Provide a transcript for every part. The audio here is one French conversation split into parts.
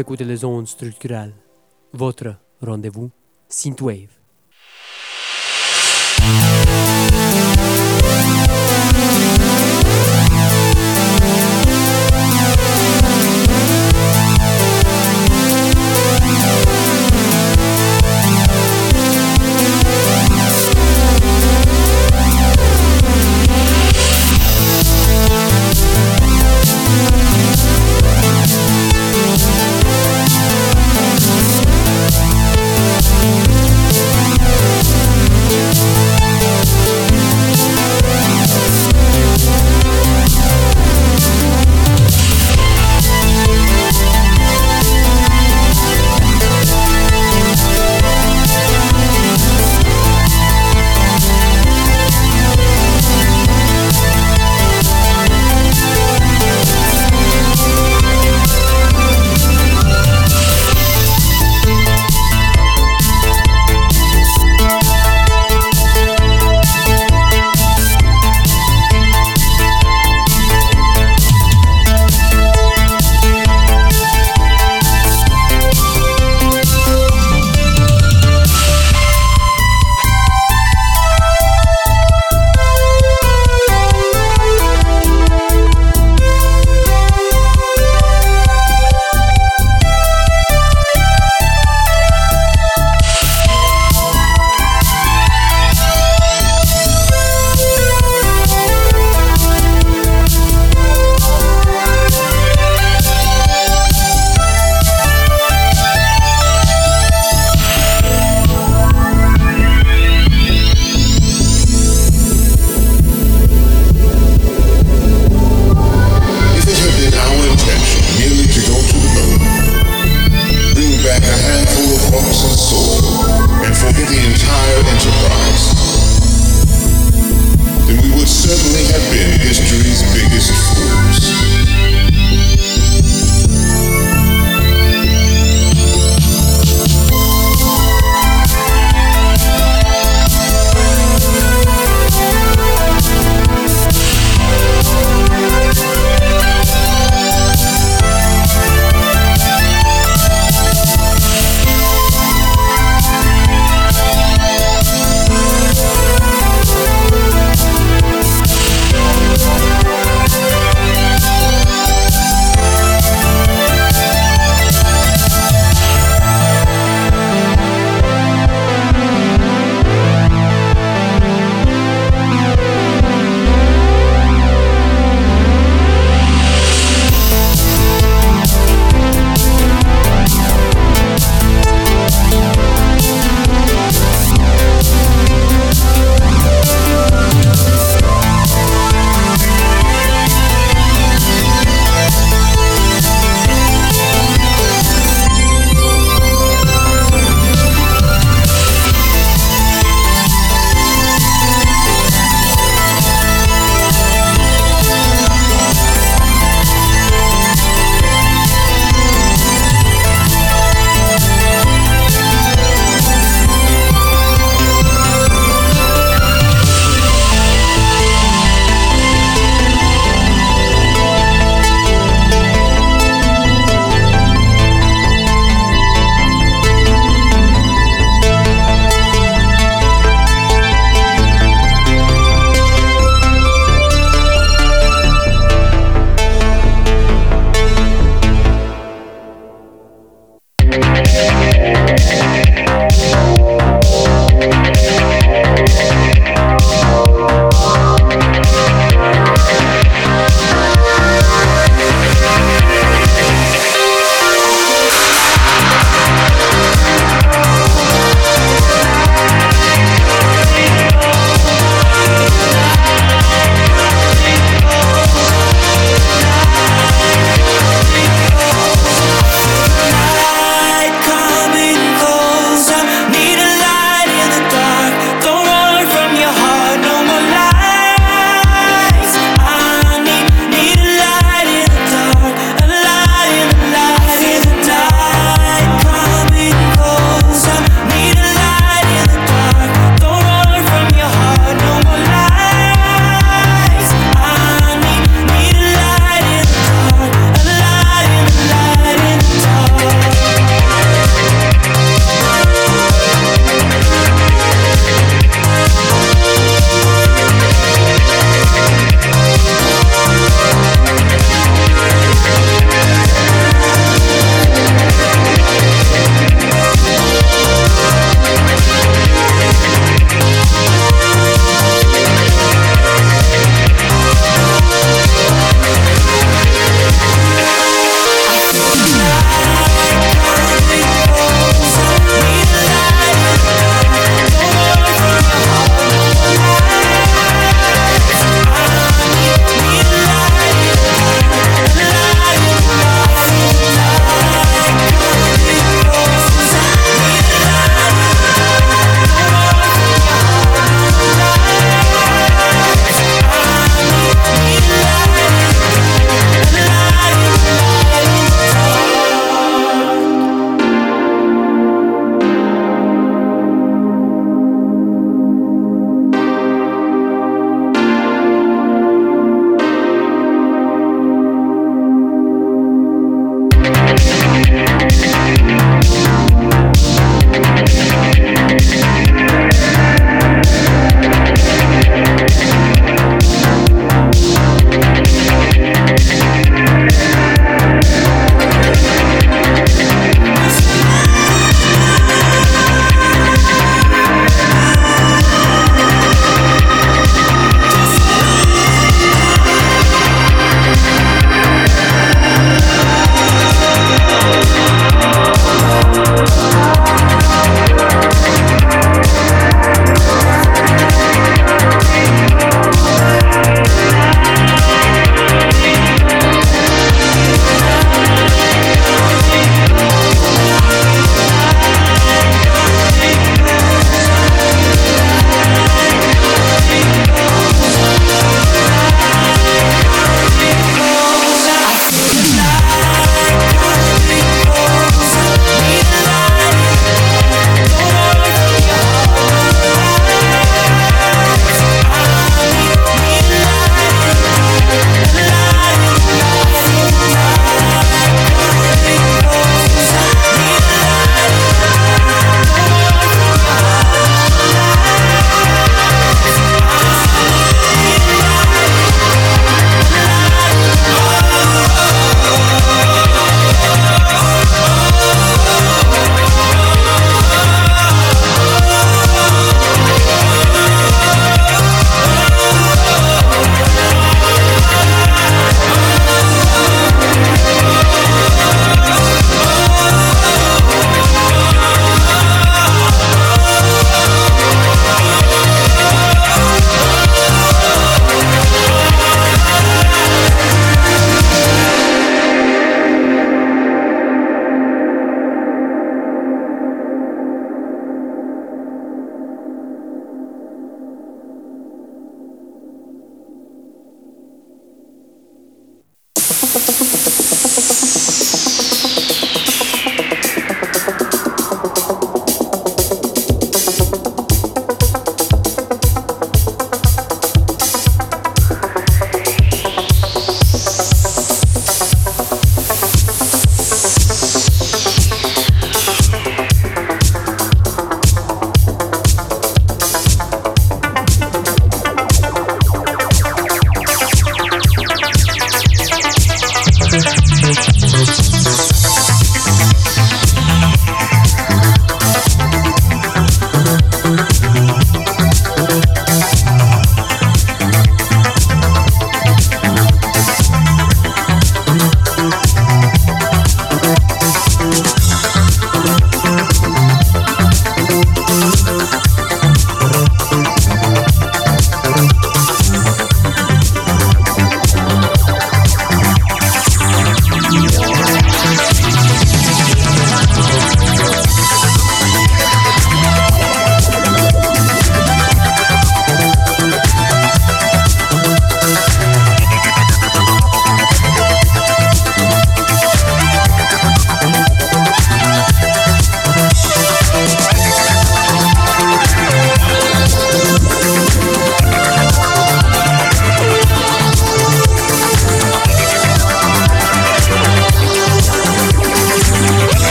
Écoutez les ondes structurelles. Votre rendez-vous, Synthwave.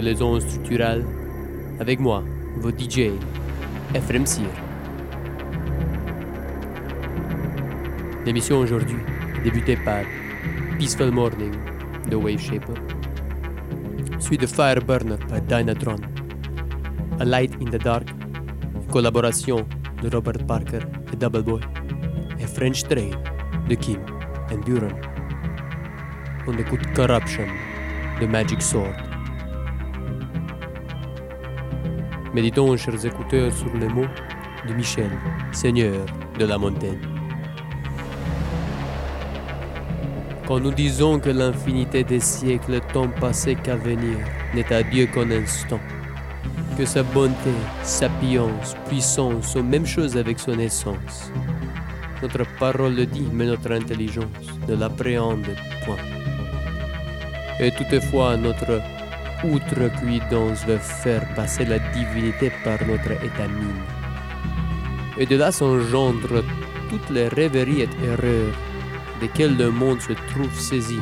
Culturel avec moi, votre DJ, Ephraim Sir. L'émission aujourd'hui débutée par Peaceful Morning de Wave Shaper, suivi de Fireburner par Dynatron, A Light in the Dark, collaboration de Robert Parker et Double Boy, et French Train de Kim and Duran. On écoute Corruption de Magic Sword. Méditons, chers écouteurs, sur les mots de Michel, Seigneur de la montagne. Quand nous disons que l'infinité des siècles, temps passé qu'à venir, n'est à Dieu qu'un instant, que sa bonté, sapience, puissance sont même chose avec son essence. Notre parole le dit, mais notre intelligence ne l'appréhende point. Et toutefois, notre outrecuidance veut faire passer la divinité par notre état mine. Et de là s'engendrent toutes les rêveries et erreurs desquelles le monde se trouve saisi,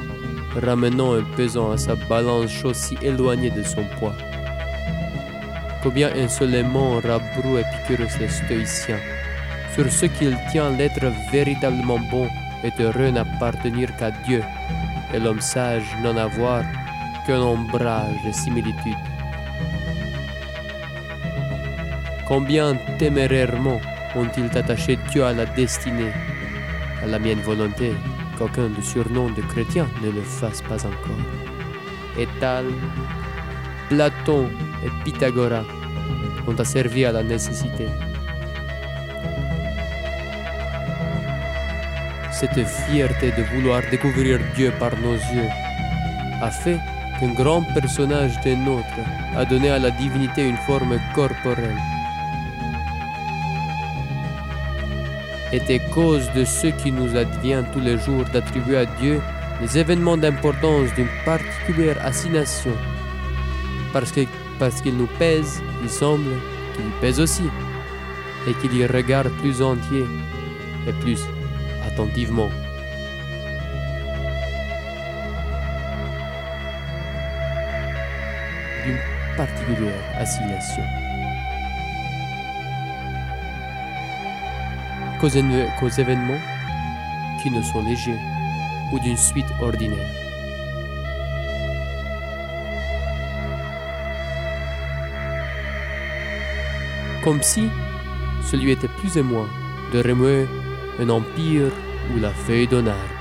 ramenant un pesant à sa balance chose si éloignée de son poids. Combien insolemment rabroue Épicurus les stoïciens, sur ce qu'il tient l'être véritablement bon et heureux n'appartenir qu'à Dieu, et l'homme sage n'en avoir qu'un ombrage de similitude. Combien témérairement ont-ils attaché Dieu à la destinée, à la mienne volonté, qu'aucun de surnom de chrétien ne le fasse pas encore. Étal, Platon et Pythagora ont asservi à la nécessité. Cette fierté de vouloir découvrir Dieu par nos yeux a fait qu'un grand personnage des nôtres a donné à la divinité une forme corporelle. était cause de ce qui nous advient tous les jours d'attribuer à Dieu les événements d'importance d'une particulière assignation. Parce qu'il nous pèse, il semble qu'il pèse aussi, et qu'il y regarde plus entier et plus attentivement. Particulière assignation. qu'aux éve- qu'aux événements qui ne sont légers ou d'une suite ordinaire. Comme si celui était plus et moins de remuer un empire ou la feuille d'un arbre.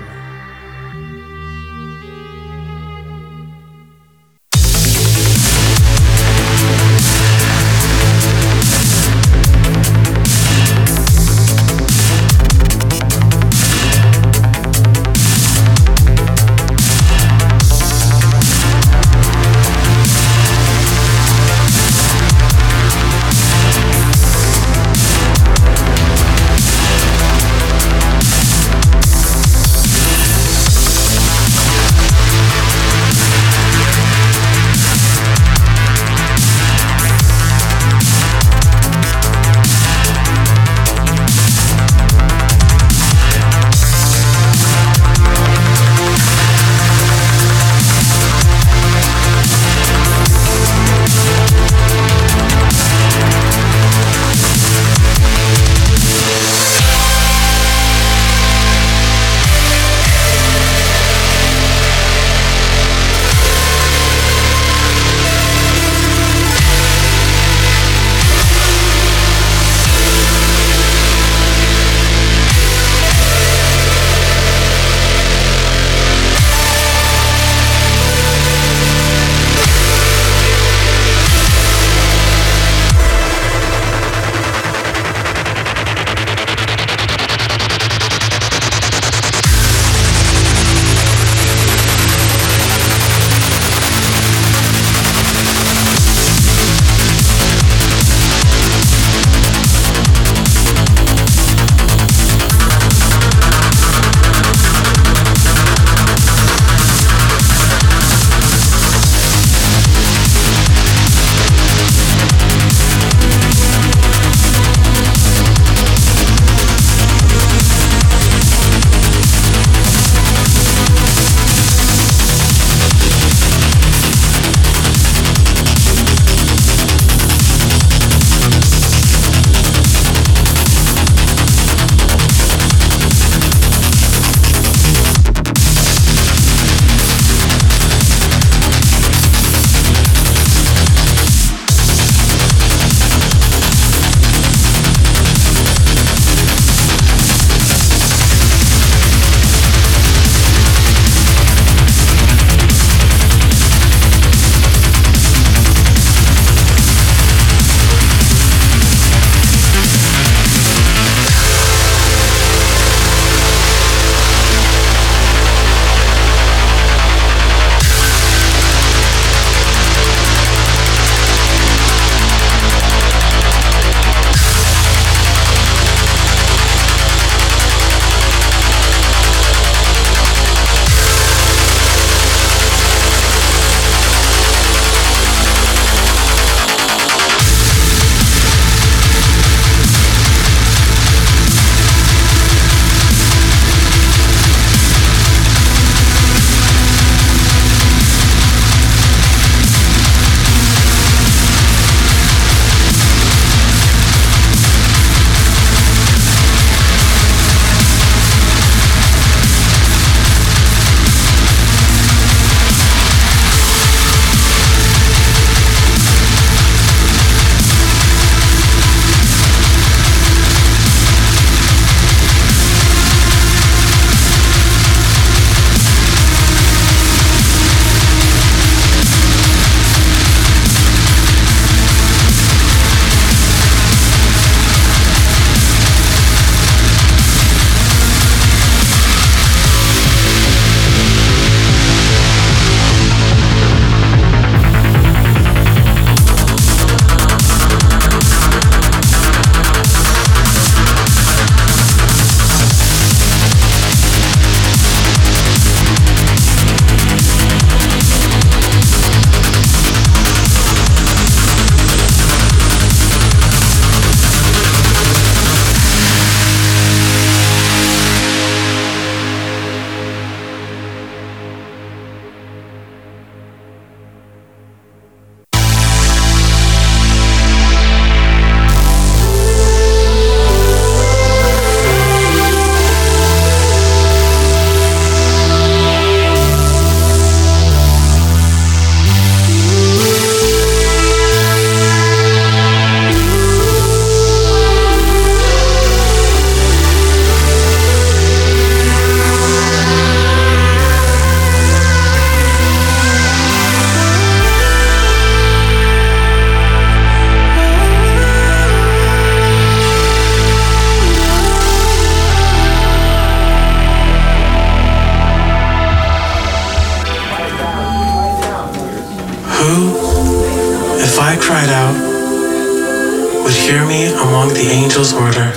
The angels' order.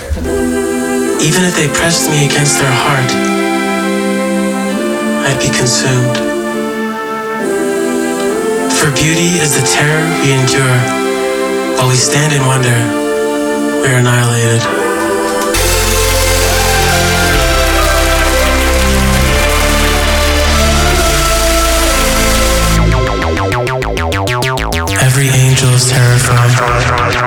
Even if they pressed me against their heart, I'd be consumed. For beauty is the terror we endure, while we stand in wonder, we're annihilated. Every angel is terrified.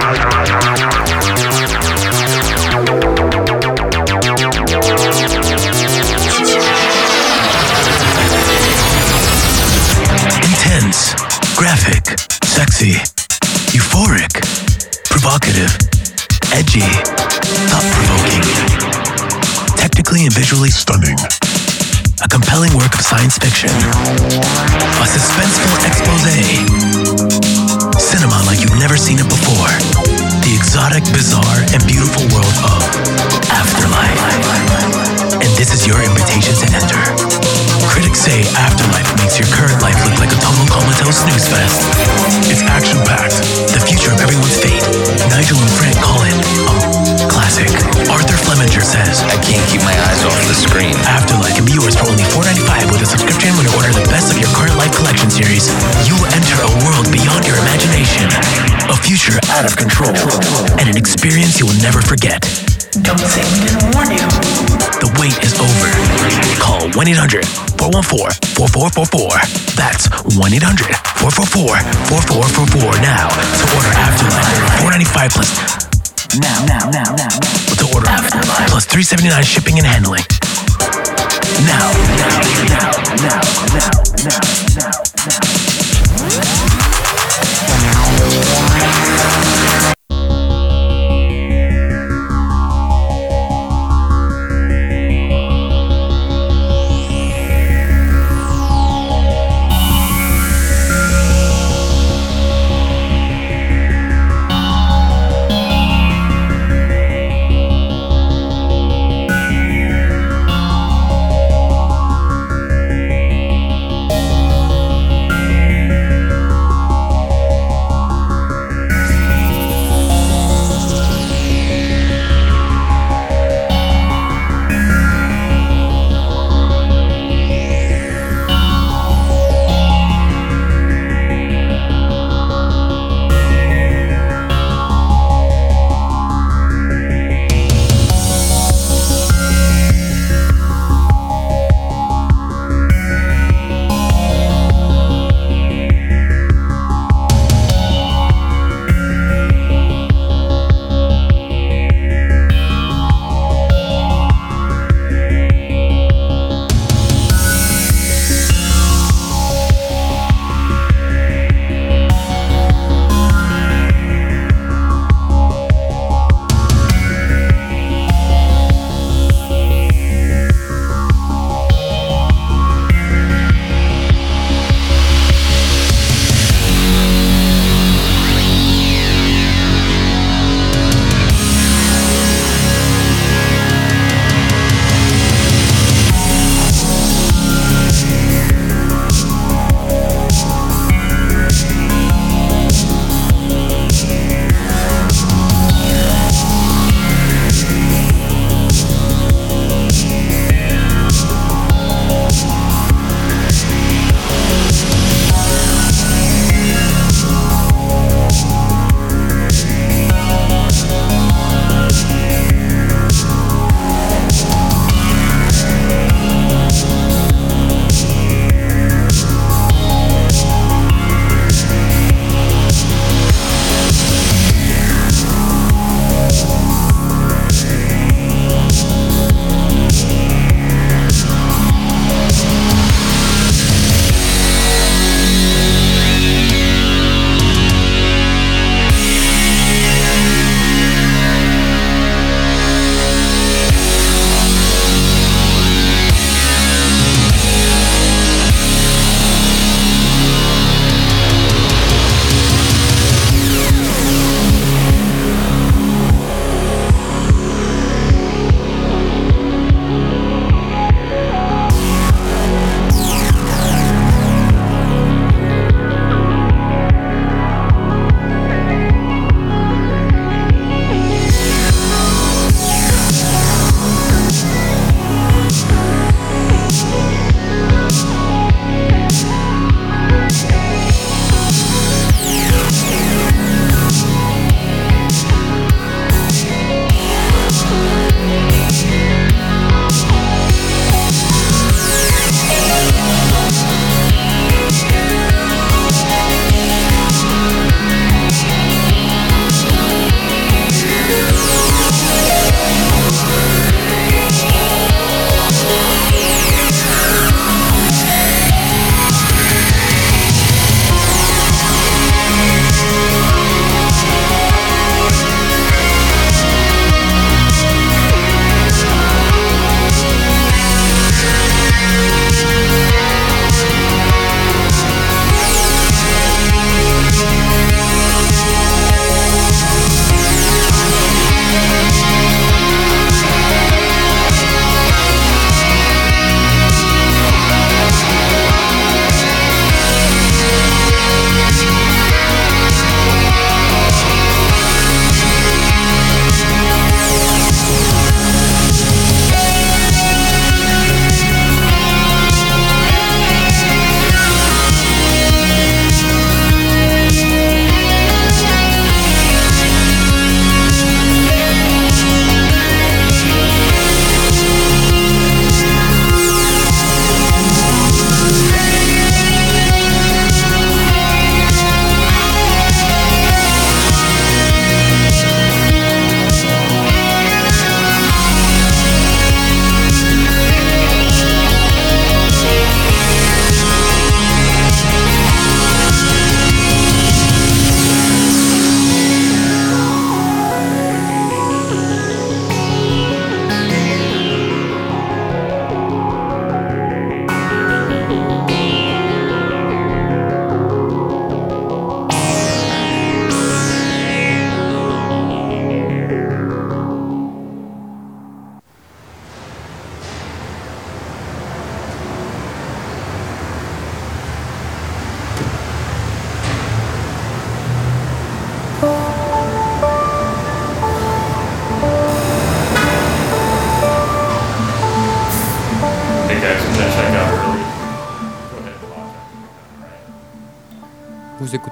Thought provoking, technically and visually stunning. A compelling work of science fiction. A suspenseful expose. Cinema like you've never seen it before. The exotic, bizarre, and beautiful world of Afterlife. And this is your invitation to enter. Critics say Afterlife makes your current life look like a total comatose snooze fest. It's action-packed, the future of everyone's fate. Nigel and Frank call it a classic. Arthur Fleminger says I can't keep my eyes off the screen. Afterlife can be yours for only $4.95 with a subscription when you order the best of your current life collection series. You will enter a world beyond your imagination, a future out of control, and an experience you will never forget. Don't say we didn't warn you. The wait is over. Call 1 800 414 4444. That's 1 800 444 4444 now to order Afterlife. 495 plus. Now, now, now, now, now. To order Afterlife. Plus 379 shipping and handling. Now, now, now, now, now, now, now, now. Vous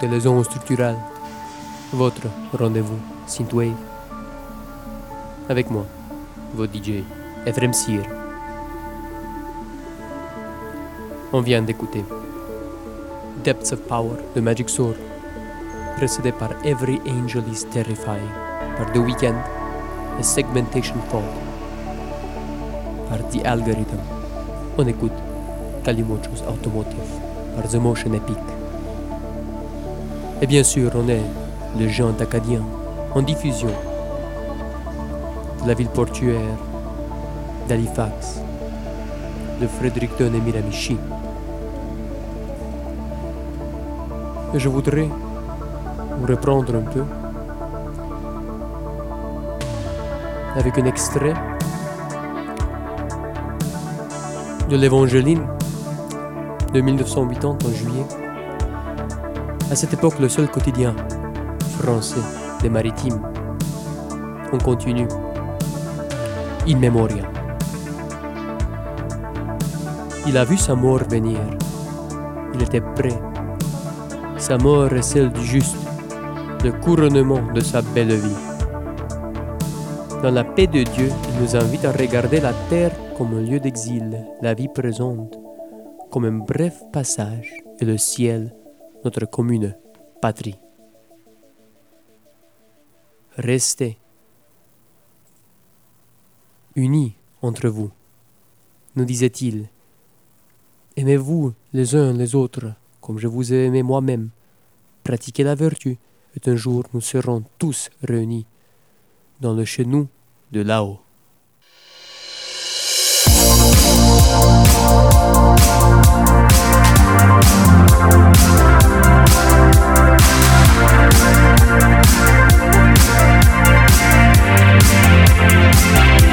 ondes structurales. Votre rendez-vous Synthwave. Avec moi, votre DJ Ephraim Sir. On vient d'écouter Depths of Power de Magic Sword, précédé par Every Angel is Terrifying par The Weeknd et Segmentation Fault par The Algorithm. On écoute Calimocho's Automotive par The Motion Epic. Et bien sûr, on est le Jean Acadien en diffusion de la ville portuaire d'Halifax, de Fredericton et Miramichi. Et je voudrais vous reprendre un peu avec un extrait de l'Évangéline de 1980 en juillet. À cette époque, le seul quotidien français des maritimes. On continue. In. Il a vu sa mort venir. Il était prêt. Sa mort est celle du juste, le couronnement de sa belle vie. Dans la paix de Dieu, il nous invite à regarder la terre comme un lieu d'exil, la vie présente comme un bref passage et le ciel notre commune patrie. Restez unis entre vous, nous disait-il. Aimez-vous les uns les autres comme je vous ai aimé moi-même. Pratiquez la vertu, et un jour nous serons tous réunis dans le chez nous de là-haut. Thank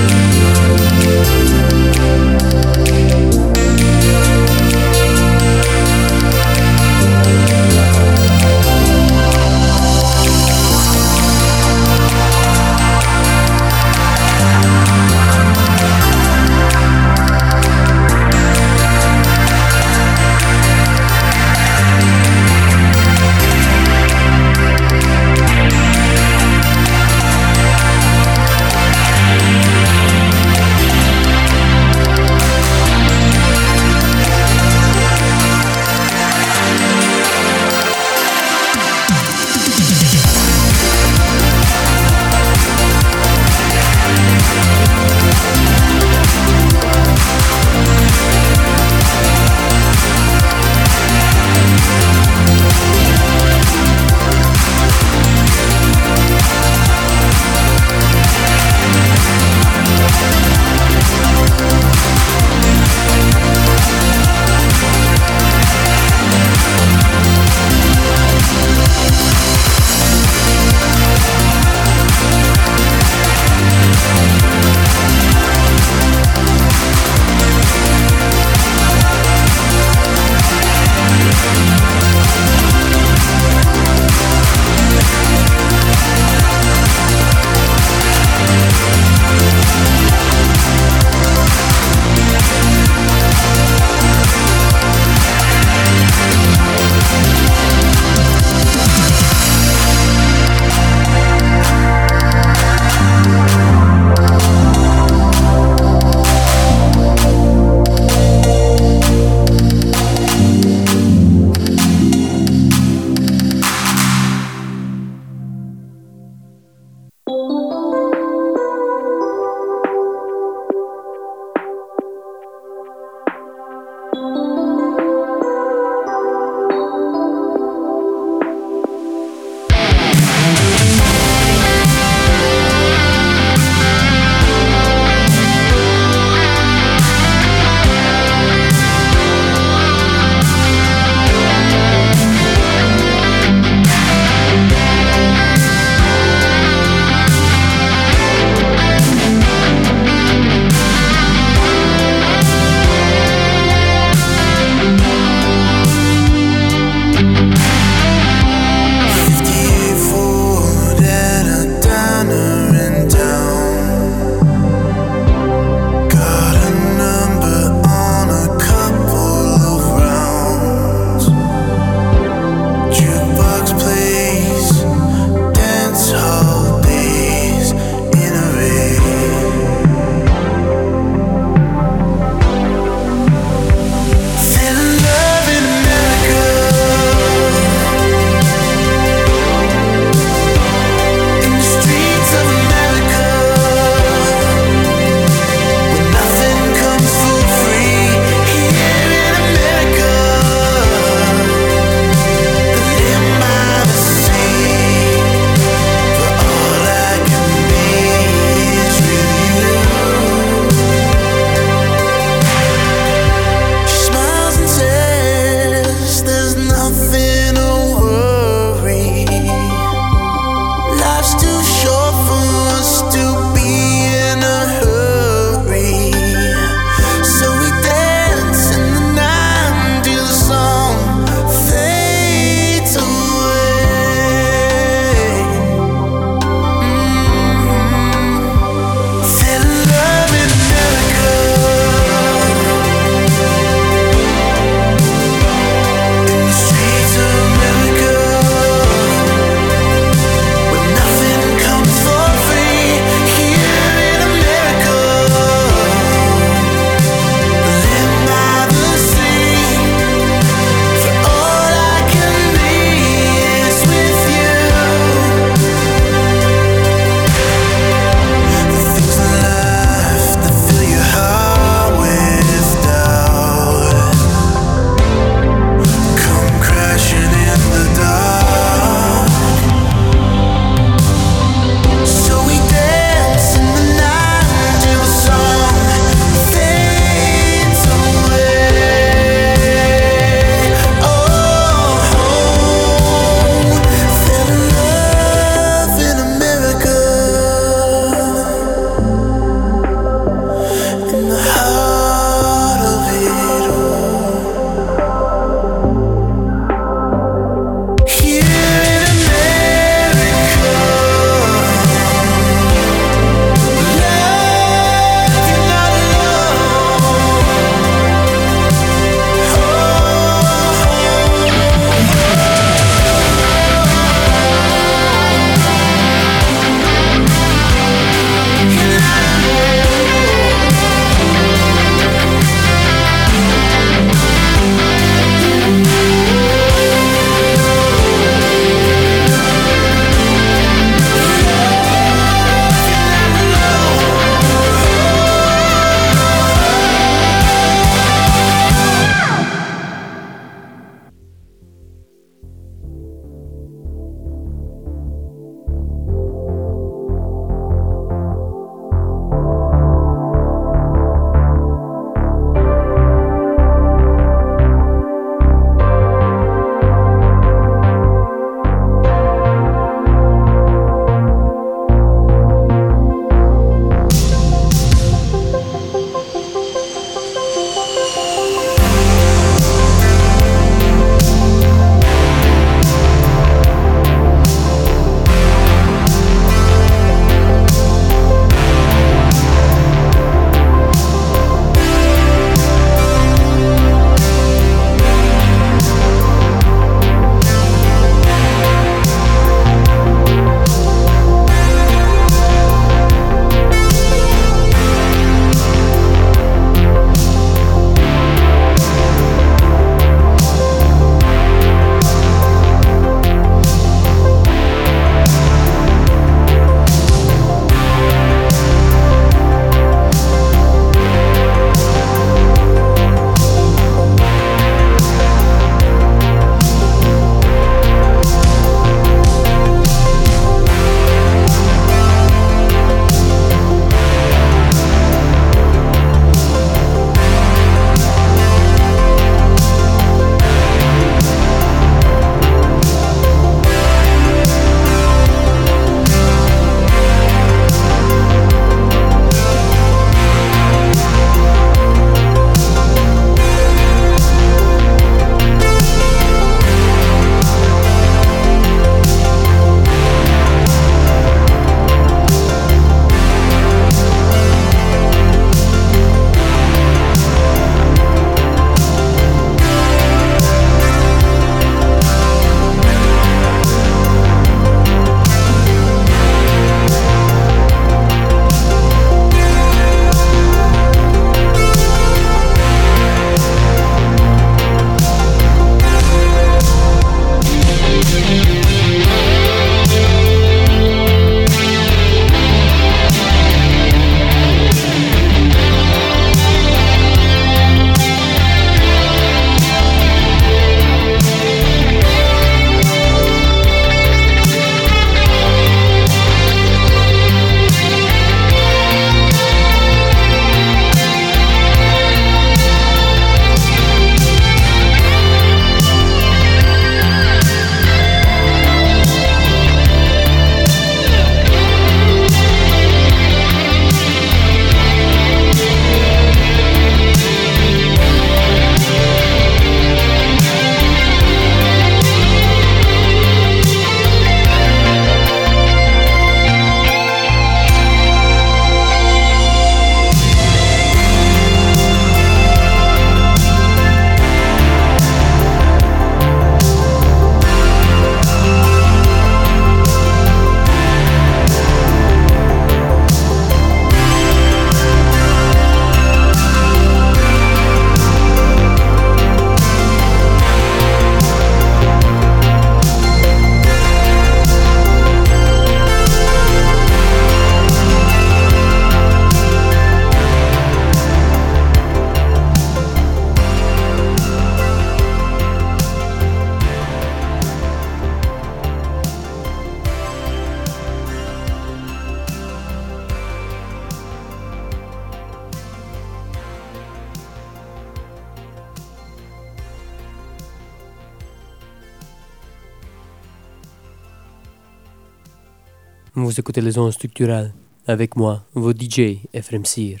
Vous écoutez les ondes structurales avec moi, vos DJ Ephraim Sir.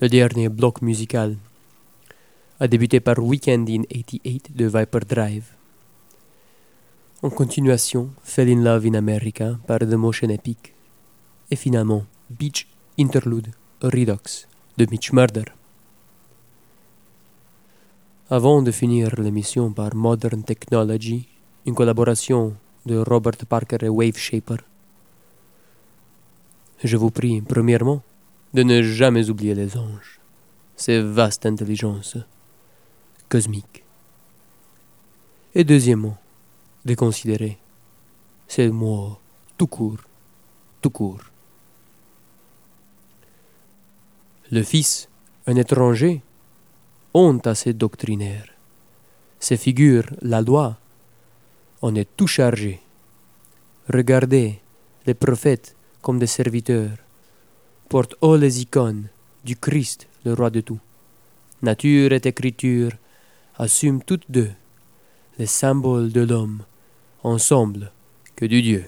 Le dernier bloc musical a débuté par Weekend in 88 de Viper Drive. En continuation, Fell in Love in America par The Motion Epic. Et finalement, Beach Interlude Redux de Mitch Murder. Avant de finir l'émission par Modern Technology, une collaboration de Robert Parker et Wave Shaper, je vous prie, premièrement, de ne jamais oublier les anges, ces vastes intelligences cosmiques. Et deuxièmement, de considérer ces mots tout court, tout court. Le Fils, un étranger, honte à ces doctrinaires. Ces figures, la loi, on est tout chargé. Regardez les prophètes comme des serviteurs, portent haut les icônes du Christ, le roi de tout. Nature et écriture assument toutes deux les symboles de l'homme, ensemble que du Dieu.